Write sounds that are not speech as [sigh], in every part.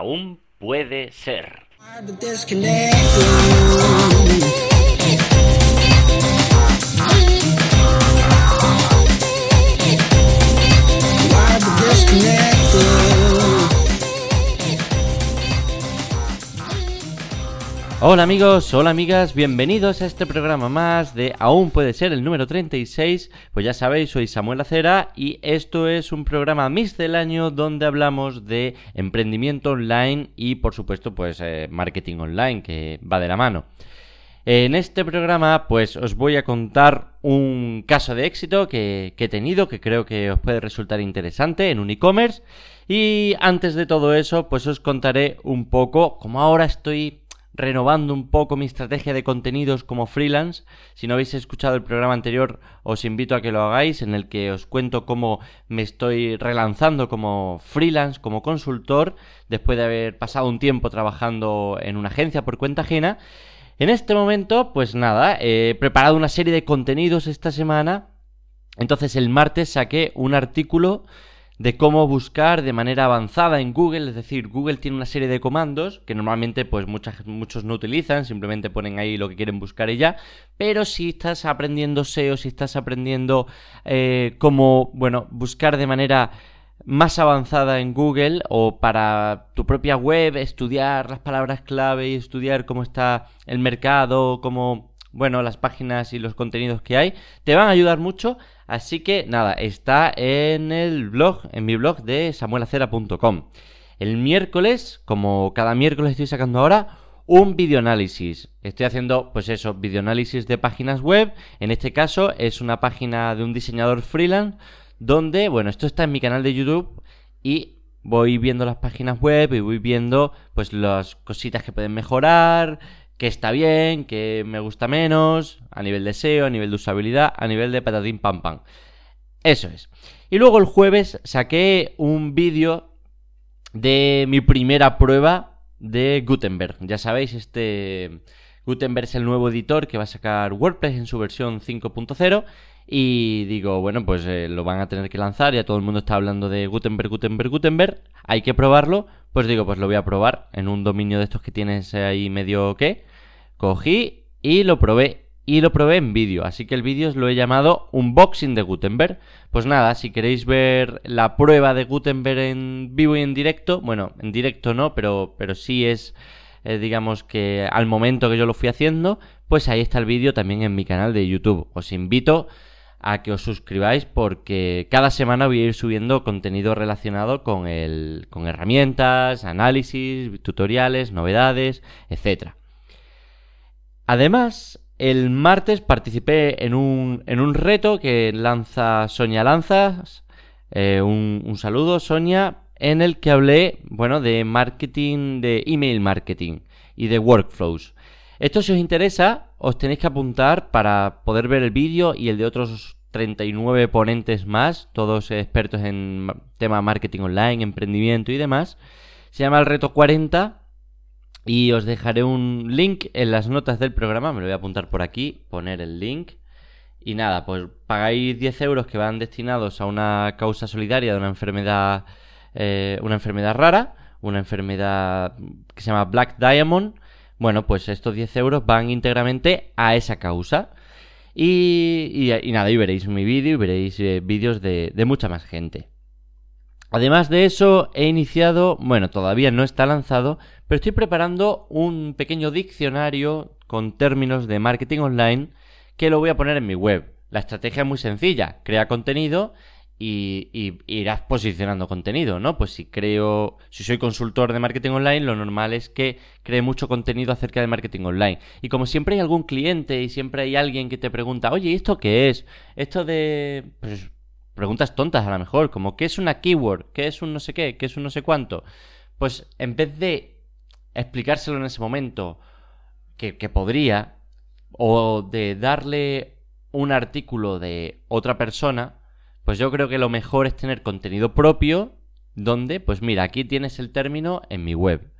aún puede ser. Hola amigos, hola amigas, bienvenidos a este programa más de Aún puede ser el número 36. Pues ya sabéis, soy Samuel Acera y esto es un programa año donde hablamos de emprendimiento online y por supuesto pues eh, marketing online que va de la mano. En este programa pues os voy a contar un caso de éxito que, que he tenido que creo que os puede resultar interesante en un e-commerce y antes de todo eso pues os contaré un poco como ahora estoy renovando un poco mi estrategia de contenidos como freelance. Si no habéis escuchado el programa anterior, os invito a que lo hagáis, en el que os cuento cómo me estoy relanzando como freelance, como consultor, después de haber pasado un tiempo trabajando en una agencia por cuenta ajena. En este momento, pues nada, he preparado una serie de contenidos esta semana. Entonces el martes saqué un artículo de cómo buscar de manera avanzada en Google, es decir, Google tiene una serie de comandos que normalmente pues muchos no utilizan, simplemente ponen ahí lo que quieren buscar y ya, pero si estás aprendiendo SEO, si estás aprendiendo eh, cómo, bueno, buscar de manera más avanzada en Google o para tu propia web, estudiar las palabras clave y estudiar cómo está el mercado, cómo, bueno, las páginas y los contenidos que hay, te van a ayudar mucho Así que nada, está en el blog, en mi blog de samuelacera.com. El miércoles, como cada miércoles estoy sacando ahora, un videoanálisis. Estoy haciendo, pues eso, videoanálisis de páginas web. En este caso es una página de un diseñador freelance donde, bueno, esto está en mi canal de YouTube y voy viendo las páginas web y voy viendo pues las cositas que pueden mejorar, que está bien, que me gusta menos, a nivel de SEO, a nivel de usabilidad, a nivel de patatín pam pam. Eso es. Y luego el jueves saqué un vídeo de mi primera prueba de Gutenberg. Ya sabéis, este Gutenberg es el nuevo editor que va a sacar WordPress en su versión 5.0 y digo, bueno, pues eh, lo van a tener que lanzar, ya todo el mundo está hablando de Gutenberg, Gutenberg, Gutenberg, hay que probarlo, pues digo, pues lo voy a probar en un dominio de estos que tienes ahí medio que Cogí y lo probé. Y lo probé en vídeo, así que el vídeo lo he llamado Unboxing de Gutenberg. Pues nada, si queréis ver la prueba de Gutenberg en vivo y en directo, bueno, en directo no, pero, pero sí es, eh, digamos que al momento que yo lo fui haciendo, pues ahí está el vídeo también en mi canal de YouTube. Os invito a que os suscribáis porque cada semana voy a ir subiendo contenido relacionado con, el, con herramientas, análisis, tutoriales, novedades, etcétera. Además, el martes participé en un, en un reto que lanza Sonia Lanzas. Eh, un, saludo, Sonia, en el que hablé, bueno, de marketing, de email marketing y de workflows. Esto si os interesa, os tenéis que apuntar para poder ver el vídeo y el de otros 39 ponentes más, todos expertos en tema marketing online, emprendimiento y demás. Se llama el reto 40 y os dejaré un link en las notas del programa, me lo voy a apuntar por aquí, poner el link. Y nada, pues pagáis 10 euros que van destinados a una causa solidaria de una enfermedad, eh, una enfermedad rara, una enfermedad que se llama Black Diamond. Bueno, pues estos 10 euros van íntegramente a esa causa. Y, y, nada, y veréis mi vídeo y veréis eh, vídeos de, de mucha más gente. Además de eso, he iniciado, bueno, todavía no está lanzado, pero estoy preparando un pequeño diccionario con términos de marketing online que lo voy a poner en mi web. La estrategia es muy sencilla, crea contenido y, irás posicionando contenido, ¿no? Pues si creo, si soy consultor de marketing online, lo normal es que cree mucho contenido acerca de marketing online. Y como siempre hay algún cliente y siempre hay alguien que te pregunta, oye, ¿esto qué es? Esto de... Pues, preguntas tontas a lo mejor, como ¿qué es una keyword? ¿Qué es un no sé qué? ¿Qué es un no sé cuánto? Pues en vez de explicárselo en ese momento, que, que podría, o de darle un artículo de otra persona, pues yo creo que lo mejor es tener contenido propio donde, pues mira, aquí tienes el término en mi web.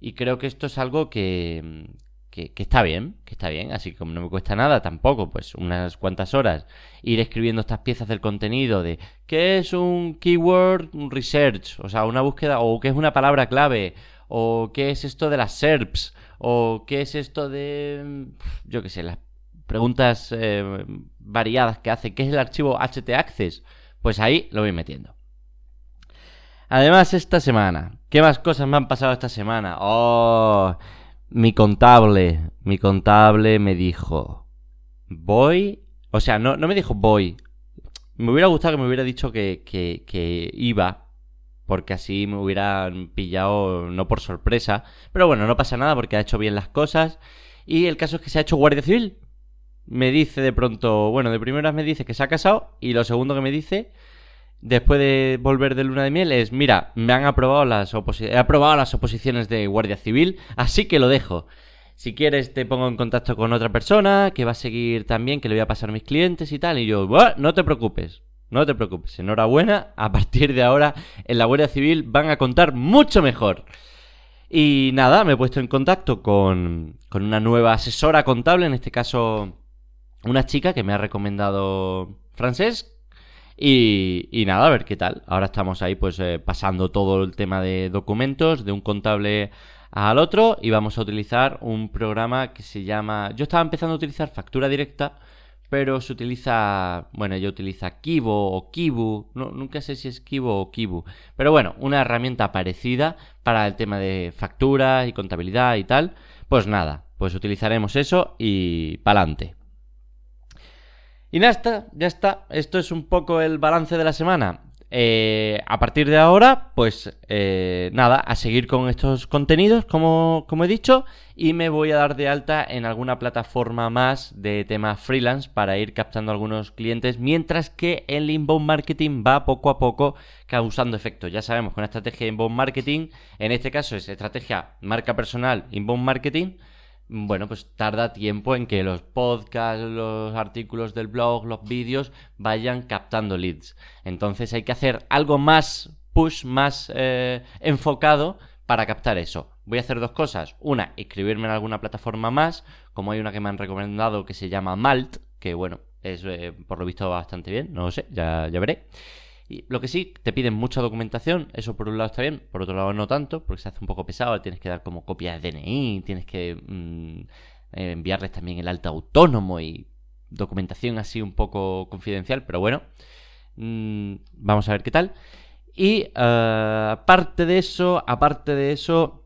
Y creo que esto es algo que, que, está bien, que está bien, así que como no me cuesta nada tampoco, pues unas cuantas horas ir escribiendo estas piezas del contenido de qué es un keyword research, o sea, una búsqueda, o qué es una palabra clave, o qué es esto de las SERPs, o qué es esto de, yo qué sé, las preguntas eh, variadas que hace, qué es el archivo htaccess, pues ahí lo voy metiendo. Además, esta semana, ¿qué más cosas me han pasado esta semana? Oh, mi contable, mi contable me dijo, voy, o sea, no, no me dijo voy, me hubiera gustado que me hubiera dicho que, que, que iba, porque así me hubieran pillado no por sorpresa, pero bueno, no pasa nada porque ha hecho bien las cosas. Y el caso es que se ha hecho guardia civil. Me dice de pronto, bueno, de primeras me dice que se ha casado y lo segundo que me dice después de volver de luna de miel es, mira, me han aprobado las he aprobado las oposiciones de Guardia Civil, así que lo dejo. Si quieres te pongo en contacto con otra persona que va a seguir también, que le voy a pasar a mis clientes y tal. Y yo, no te preocupes, no te preocupes. Enhorabuena, a partir de ahora en la Guardia Civil van a contar mucho mejor. Y nada, me he puesto en contacto con, con una nueva asesora contable, en este caso una chica que me ha recomendado Francés, y, nada, a ver qué tal. Ahora estamos ahí pues eh, pasando todo el tema de documentos de un contable al otro y vamos a utilizar un programa que se llama... Yo estaba empezando a utilizar factura directa, pero se utiliza... Bueno, ella utiliza Kibo o Kibu, no, nunca sé si es Kibo o Kibu, pero bueno, una herramienta parecida para el tema de factura y contabilidad y tal. Pues nada, pues utilizaremos eso y pa'lante. Y nada, ya está. Esto es un poco el balance de la semana. Eh, a partir de ahora, pues eh, nada, a seguir con estos contenidos, como, como he dicho, y me voy a dar de alta en alguna plataforma más de tema freelance para ir captando algunos clientes, mientras que el inbound marketing va poco a poco causando efectos. Ya sabemos que una estrategia de inbound marketing, en este caso es estrategia marca personal, inbound marketing, bueno, pues tarda tiempo en que los podcasts, los artículos del blog, los vídeos vayan captando leads. Entonces hay que hacer algo más push, más eh, enfocado para captar eso. Voy a hacer dos cosas. Una, inscribirme en alguna plataforma más, como hay una que me han recomendado que se llama Malt, que bueno, es eh, por lo visto bastante bien, no lo sé, ya, ya veré. Lo que sí, te piden mucha documentación, eso por un lado está bien, por otro lado no tanto, porque se hace un poco pesado, tienes que dar como copias de DNI, tienes que mm, eh, enviarles también el alta autónomo y documentación así un poco confidencial, pero bueno, mm, vamos a ver qué tal. Y uh, aparte de eso, aparte de eso,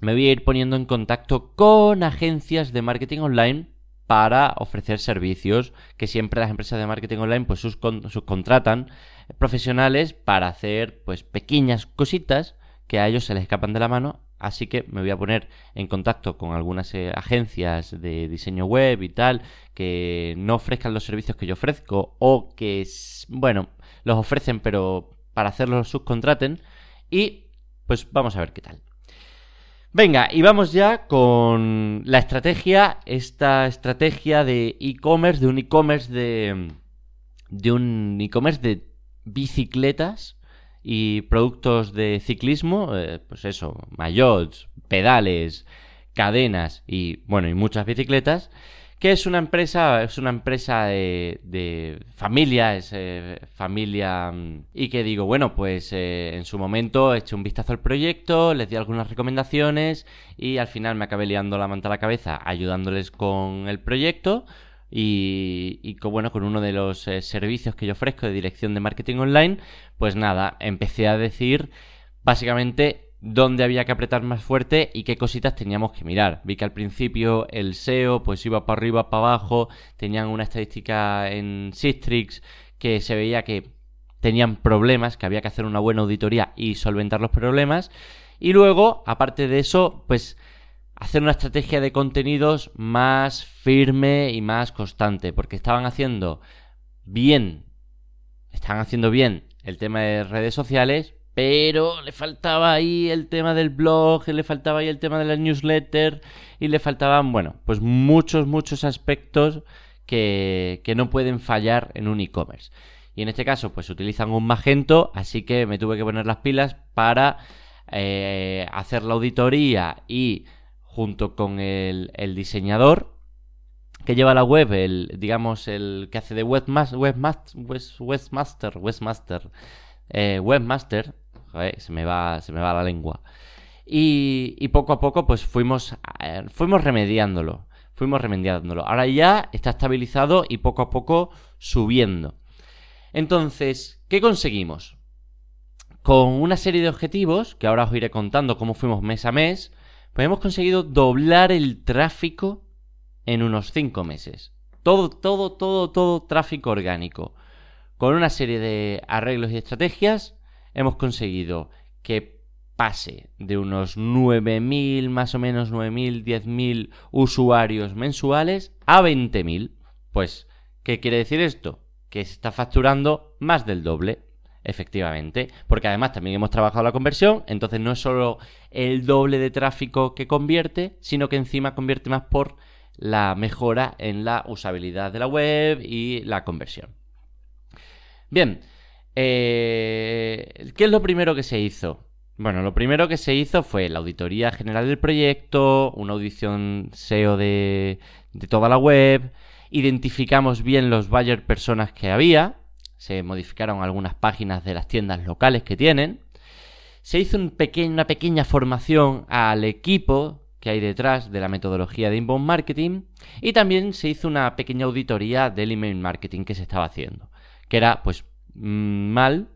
me voy a ir poniendo en contacto con agencias de marketing online para ofrecer servicios que siempre las empresas de marketing online pues subcontratan profesionales para hacer pues pequeñas cositas que a ellos se les escapan de la mano. Así que me voy a poner en contacto con algunas eh, agencias de diseño web y tal que no ofrezcan los servicios que yo ofrezco o que bueno los ofrecen pero para hacerlos los subcontraten y pues vamos a ver qué tal Venga, y vamos ya con la estrategia, esta estrategia de e-commerce, de un e-commerce de, de un e-commerce de bicicletas y productos de ciclismo, eh, pues eso, maillots, pedales, cadenas y bueno, y muchas bicicletas que es una empresa, es una empresa de, familia, es eh, familia mm, y que digo, bueno, pues eh, en su momento eché un vistazo al proyecto, les di algunas recomendaciones y al final me acabé liando la manta a la cabeza ayudándoles con el proyecto y, y bueno, con uno de los eh, servicios que yo ofrezco de dirección de marketing online, pues nada, empecé a decir básicamente dónde había que apretar más fuerte y qué cositas teníamos que mirar. Vi que al principio el SEO pues iba para arriba, para abajo, tenían una estadística en Sistrix que se veía que tenían problemas, que había que hacer una buena auditoría y solventar los problemas. Y luego, aparte de eso, pues hacer una estrategia de contenidos más firme y más constante, porque estaban haciendo bien, estaban haciendo bien el tema de redes sociales, pero le faltaba ahí el tema del blog, le faltaba ahí el tema de la newsletter y le faltaban, bueno, pues muchos, muchos aspectos que, que no pueden fallar en un e-commerce. Y en este caso, pues utilizan un Magento, así que me tuve que poner las pilas para eh, hacer la auditoría y junto con el, diseñador que lleva la web, el, digamos, el que hace de webmaster, webmaster, webmaster, eh, webmaster, se me va, se me va la lengua. Y, poco a poco, pues fuimos, eh, fuimos remediándolo, fuimos remediándolo. Ahora ya está estabilizado y poco a poco subiendo. Entonces, ¿qué conseguimos? Con una serie de objetivos, que ahora os iré contando cómo fuimos mes a mes, pues hemos conseguido doblar el tráfico en unos 5 meses. Todo, todo, todo, todo tráfico orgánico. Con una serie de arreglos y estrategias hemos conseguido que pase de unos 9.000, más o menos 9.000, 10.000 usuarios mensuales a 20.000. Pues, ¿qué quiere decir esto? Que se está facturando más del doble, efectivamente. Porque además también hemos trabajado la conversión, entonces no es solo el doble de tráfico que convierte, sino que encima convierte más por la mejora en la usabilidad de la web y la conversión. Bien, eh, ¿qué es lo primero que se hizo? Bueno, lo primero que se hizo fue la auditoría general del proyecto, una audición SEO de, toda la web, identificamos bien los buyer personas que había, se modificaron algunas páginas de las tiendas locales que tienen, se hizo un una pequeña formación al equipo que hay detrás de la metodología de inbound marketing. Y también se hizo una pequeña auditoría del email marketing que se estaba haciendo, que era pues mm, mal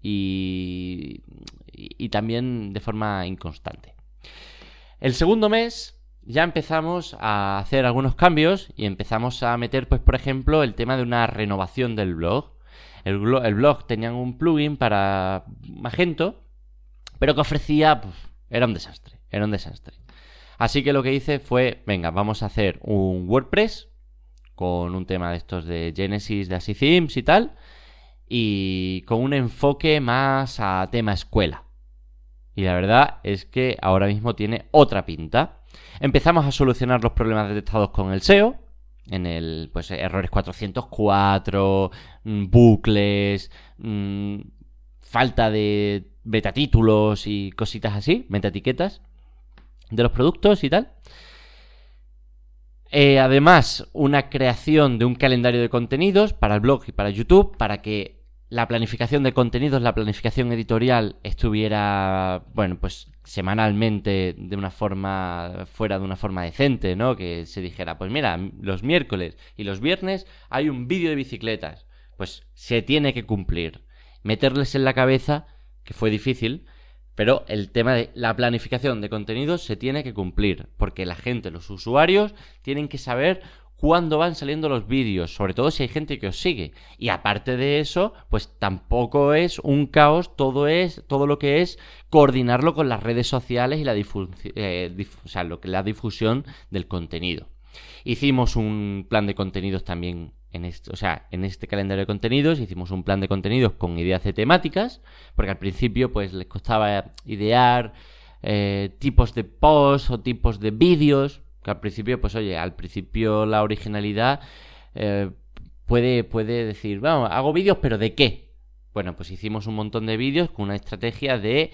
y, y también de forma inconstante. El segundo mes ya empezamos a hacer algunos cambios y empezamos a meter, pues, por ejemplo, el tema de una renovación del blog. El, blog tenía un plugin para Magento, pero que ofrecía, pues, era un desastre, era un desastre. Así que lo que hice fue, venga, vamos a hacer un WordPress con un tema de estos de Genesis, de Así y tal, y con un enfoque más a tema escuela. Y la verdad es que ahora mismo tiene otra pinta. Empezamos a solucionar los problemas detectados con el SEO, en el pues errores 404, mm, bucles, mm, falta de beta-títulos y cositas así, meta-etiquetas de los productos y tal. Eh, además, una creación de un calendario de contenidos para el blog y para YouTube para que la planificación de contenidos, la planificación editorial estuviera, bueno, pues semanalmente de una forma, fuera de una forma decente, ¿no? Que se dijera, pues mira, los miércoles y los viernes hay un vídeo de bicicletas. Pues se tiene que cumplir. Meterles en la cabeza, que fue difícil, pero el tema de la planificación de contenidos se tiene que cumplir, porque la gente, los usuarios, tienen que saber cuándo van saliendo los vídeos, sobre todo si hay gente que os sigue. Y aparte de eso, pues tampoco es un caos, todo es todo lo que es coordinarlo con las redes sociales y la, eh, lo que, la difusión del contenido. Hicimos un plan de contenidos también en este, o sea, en este calendario de contenidos hicimos un plan de contenidos con ideas de temáticas, porque al principio pues les costaba idear eh, tipos de posts o tipos de vídeos, que al principio pues oye, al principio la originalidad eh, puede, puede decir, vamos, hago vídeos, pero ¿de qué? Bueno, pues hicimos un montón de vídeos con una estrategia de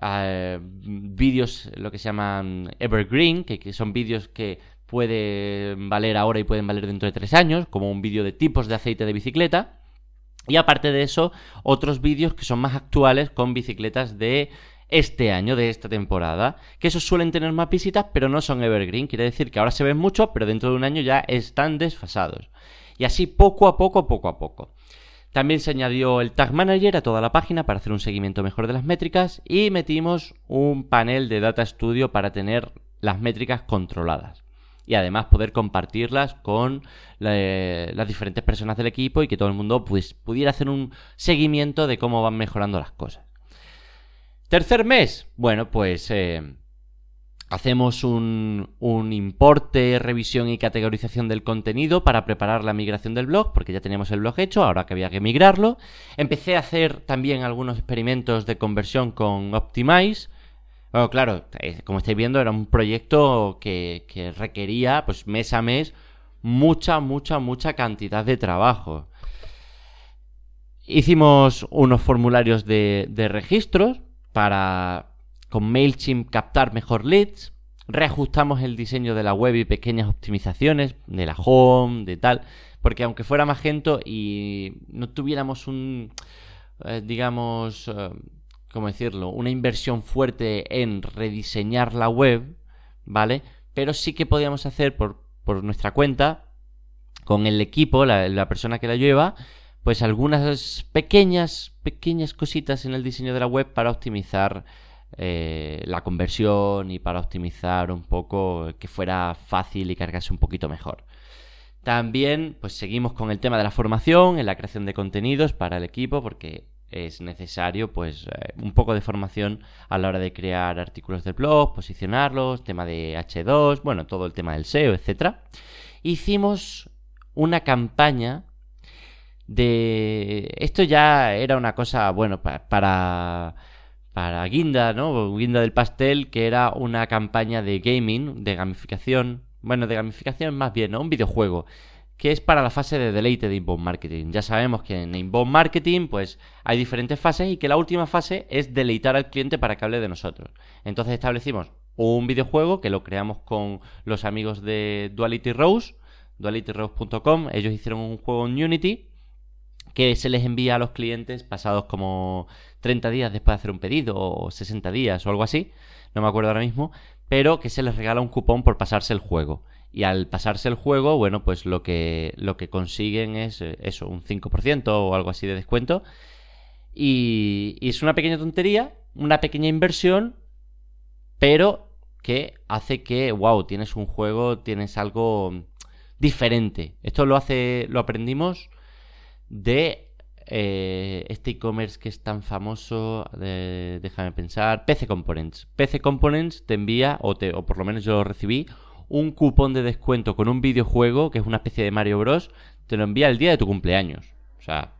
eh, vídeos, lo que se llaman evergreen, que son vídeos que pueden valer ahora y pueden valer dentro de tres años, como un vídeo de tipos de aceite de bicicleta. Y aparte de eso, otros vídeos que son más actuales con bicicletas de este año, de esta temporada, que esos suelen tener más visitas, pero no son evergreen. Quiere decir que ahora se ven mucho, pero dentro de un año ya están desfasados. Y así poco a poco, poco a poco. También se añadió el Tag Manager a toda la página para hacer un seguimiento mejor de las métricas y metimos un panel de Data Studio para tener las métricas controladas y además poder compartirlas con las diferentes personas del equipo y que todo el mundo pues, pudiera hacer un seguimiento de cómo van mejorando las cosas. Tercer mes, bueno, pues eh, hacemos un, importe, revisión y categorización del contenido para preparar la migración del blog, porque ya teníamos el blog hecho, ahora que había que migrarlo. Empecé a hacer también algunos experimentos de conversión con Optimize bueno, claro, eh, como estáis viendo, era un proyecto que, requería, pues mes a mes, mucha, mucha, mucha cantidad de trabajo. Hicimos unos formularios de registros para con MailChimp captar mejor leads. reajustamos el diseño de la web y pequeñas optimizaciones de la home, de tal, porque aunque fuera Magento y no tuviéramos un, eh, digamos, eh, ¿cómo decirlo? Una inversión fuerte en rediseñar la web, ¿vale? Pero sí que podíamos hacer por, por nuestra cuenta, con el equipo, la, la persona que la lleva, pues algunas pequeñas, pequeñas cositas en el diseño de la web para optimizar eh, la conversión y para optimizar un poco que fuera fácil y cargarse un poquito mejor. También pues seguimos con el tema de la formación en la creación de contenidos para el equipo porque es necesario pues eh, un poco de formación a la hora de crear artículos del blog, posicionarlos, tema de H2, bueno, todo el tema del SEO, etcétera. Hicimos una campaña de esto ya era una cosa, bueno, para para Guinda, ¿no? Guinda del pastel, que era una campaña de gaming, de gamificación, bueno, de gamificación más bien, ¿no? Un videojuego, que es para la fase de deleite de inbound marketing. Ya sabemos que en inbound marketing, pues hay diferentes fases y que la última fase es deleitar al cliente para que hable de nosotros. Entonces establecimos un videojuego que lo creamos con los amigos de Duality Rose, dualityrose.com. Ellos hicieron un juego en Unity que se les envía a los clientes pasados como 30 días después de hacer un pedido o 60 días o algo así, no me acuerdo ahora mismo, pero que se les regala un cupón por pasarse el juego. Y al pasarse el juego, bueno, pues lo que, lo que consiguen es eh, eso, un 5% o algo así de descuento. Y, y es una pequeña tontería, una pequeña inversión, pero que hace que, wow, tienes un juego, tienes algo diferente. Esto lo hace, lo aprendimos de eh, este e-commerce que es tan famoso, déjame pensar, PC Components. PC Components te envía, o, te, o por lo menos yo lo recibí, un cupón de descuento con un videojuego que es una especie de Mario Bros. Te lo envía el día de tu cumpleaños. O sea,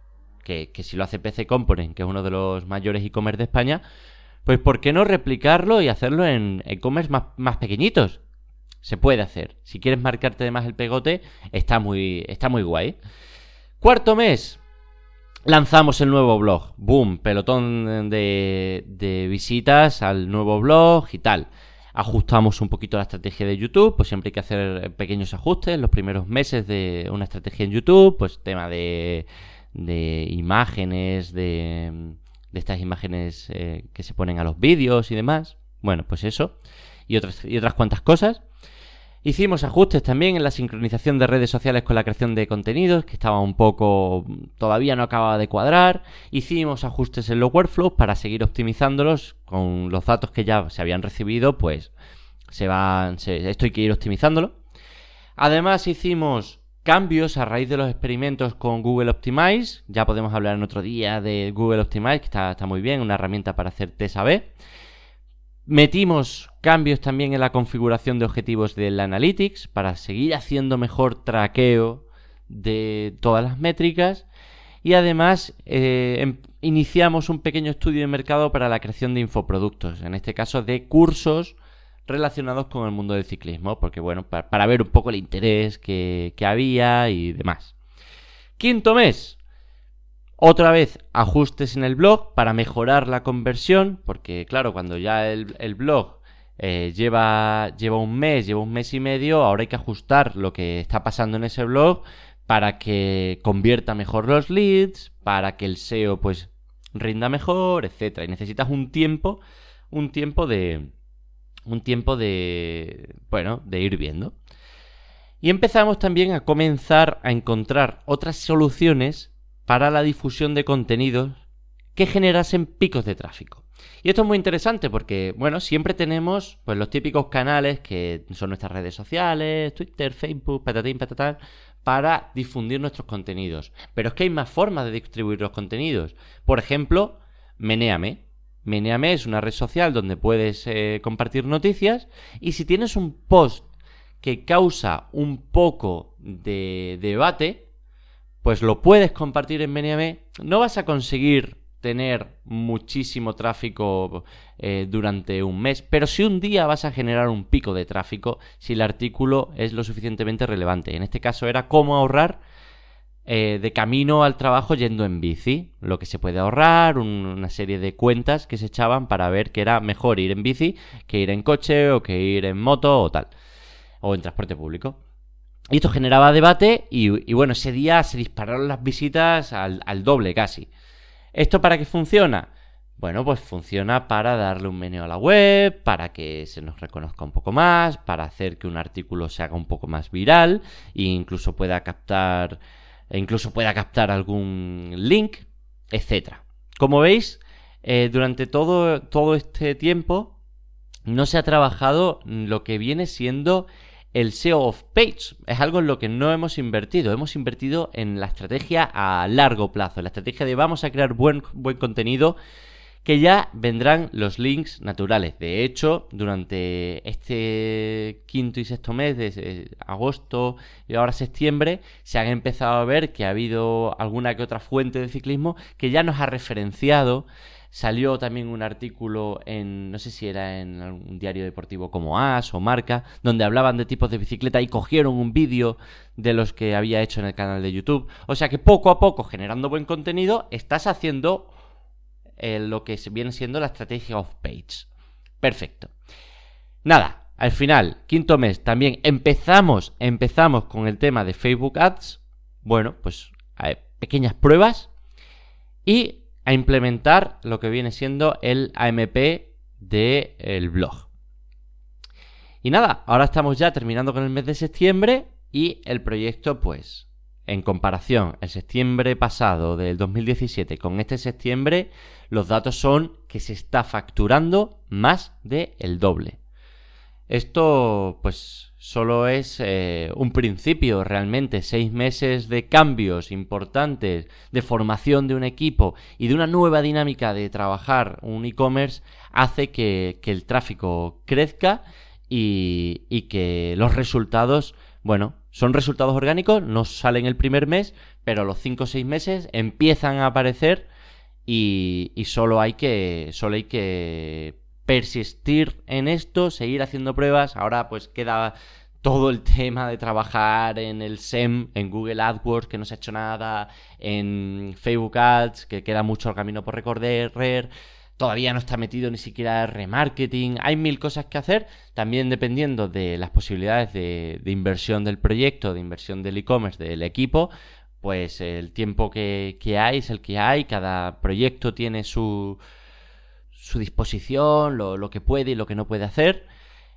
que, si lo hace PC Components, que es uno de los mayores e-commerce de España, pues ¿por qué no replicarlo y hacerlo en e-commerce más, más pequeñitos? Se puede hacer. Si quieres marcarte además el pegote, está muy, está muy guay. Cuarto mes, lanzamos el nuevo blog. Boom, pelotón de, visitas al nuevo blog y tal. Ajustamos un poquito la estrategia de YouTube, pues siempre hay que hacer pequeños ajustes. Los primeros meses de una estrategia en YouTube, pues tema de, imágenes, de, estas imágenes eh, que se ponen a los vídeos y demás. Bueno, pues eso. Y otras cuantas cosas. Hicimos ajustes también en la sincronización de redes sociales con la creación de contenidos, que estaba un poco. todavía no acababa de cuadrar. Hicimos ajustes en los workflows para seguir optimizándolos con los datos que ya se habían recibido, pues se van. esto hay que ir optimizándolo. Además, hicimos cambios a raíz de los experimentos con Google Optimize. Ya podemos hablar en otro día de Google Optimize, que está, está muy bien, una herramienta para hacer test A-B. Metimos cambios también en la configuración de objetivos del Analytics para seguir haciendo mejor traqueo de todas las métricas. Y además eh, em, iniciamos un pequeño estudio de mercado para la creación de infoproductos, en este caso de cursos relacionados con el mundo del ciclismo, porque bueno, para, ver un poco el interés que había y demás. Quinto mes, otra vez, ajustes en el blog para mejorar la conversión, porque claro, cuando ya el, blog eh, lleva, lleva un mes, lleva un mes y medio, ahora hay que ajustar lo que está pasando en ese blog para que convierta mejor los leads, para que el SEO pues rinda mejor, etcétera. Y necesitas un tiempo, un tiempo de un tiempo de bueno, de ir viendo. Y empezamos también a comenzar a encontrar otras soluciones para la difusión de contenidos que generasen picos de tráfico. Y esto es muy interesante porque, bueno, siempre tenemos pues los típicos canales que son nuestras redes sociales, Twitter, Facebook, patatín, patatán, para difundir nuestros contenidos. Pero es que hay más formas de distribuir los contenidos. Por ejemplo, Meneame. Meneame es una red social donde puedes eh, compartir noticias y si tienes un post que causa un poco de debate, pues lo puedes compartir en Meneame. No vas a conseguir tener muchísimo tráfico eh, durante un mes, pero si un día vas a generar un pico de tráfico si el artículo es lo suficientemente relevante. En este caso era cómo ahorrar eh, de camino al trabajo yendo en bici, lo que se puede ahorrar, una serie de cuentas que se echaban para ver que era mejor ir en bici que ir en coche o que ir en moto o tal, o en transporte público. Y esto generaba debate y, bueno, ese día se dispararon las visitas al, doble casi. ¿Esto para qué funciona? Bueno, pues funciona para darle un meneo a la web, para que se nos reconozca un poco más, para hacer que un artículo se haga un poco más viral e incluso pueda captar e incluso pueda captar algún link, etcétera. Como veis, eh, durante todo, todo este tiempo no se ha trabajado lo que viene siendo el SEO of Page. Es algo en lo que no hemos invertido. Hemos invertido en la estrategia a largo plazo, la estrategia de vamos a crear buen, buen contenido que ya vendrán los links naturales. De hecho, durante este quinto y sexto mes de agosto y ahora septiembre, se han empezado a ver que ha habido alguna que otra fuente de ciclismo que ya nos ha referenciado. Salió también un artículo en, no sé si era en un diario deportivo como AS o Marca, donde hablaban de tipos de bicicleta y cogieron un vídeo de los que había hecho en el canal de YouTube. O sea que poco a poco, generando buen contenido, estás haciendo eh, lo que viene siendo la estrategia off page. Perfecto. Nada, al final, quinto mes, también empezamos, empezamos con el tema de Facebook Ads. Bueno, pues pequeñas pruebas y a implementar lo que viene siendo el AMP del blog. Y nada, ahora estamos ya terminando con el mes de septiembre y el proyecto pues en comparación el septiembre pasado del 2017 con este septiembre, los datos son que se está facturando más de el doble. Esto, pues, solo es eh, un principio realmente. Seis meses de cambios importantes, de formación de un equipo y de una nueva dinámica de trabajar un e-commerce hace que, el tráfico crezca y, y que los resultados, bueno, son resultados orgánicos, no salen el primer mes, pero los 5 o 6 meses empiezan a aparecer y, solo hay que. Solo hay que persistir en esto, seguir haciendo pruebas. Ahora pues queda todo el tema de trabajar en el SEM, en Google AdWords, que no se ha hecho nada, en Facebook Ads, que queda mucho el camino por recorrer. Todavía no está metido ni siquiera remarketing, hay mil cosas que hacer, también dependiendo de las posibilidades de, inversión del proyecto, de inversión del e-commerce, del equipo, pues el tiempo que, hay es el que hay, cada proyecto tiene su, su disposición, lo, lo que puede y lo que no puede hacer,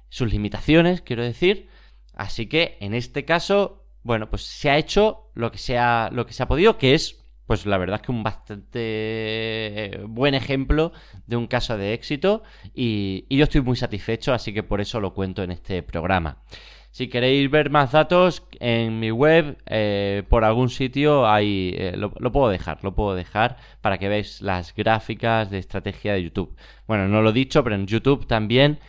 sus limitaciones, quiero decir, así que en este caso, bueno, pues se ha hecho lo que se ha, lo que se ha podido, que es pues la verdad es que un bastante eh, buen ejemplo de un caso de éxito y, yo estoy muy satisfecho, así que por eso lo cuento en este programa. Si queréis ver más datos en mi web, eh, por algún sitio, ahí eh, lo, puedo dejar, lo puedo dejar para que veáis las gráficas de estrategia de YouTube. Bueno, no lo he dicho, pero en YouTube también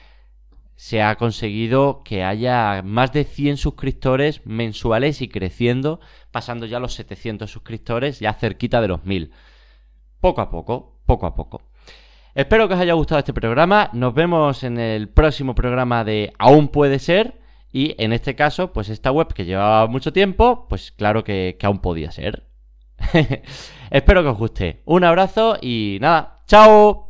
se ha conseguido que haya más de 100 suscriptores mensuales y creciendo, pasando ya los 700 suscriptores, ya cerquita de los 1000. Poco a poco, poco a poco. Espero que os haya gustado este programa. Nos vemos en el próximo programa de Aún puede ser. Y en este caso, pues esta web que llevaba mucho tiempo, pues claro que, aún podía ser. [laughs] Espero que os guste. Un abrazo y nada, chao.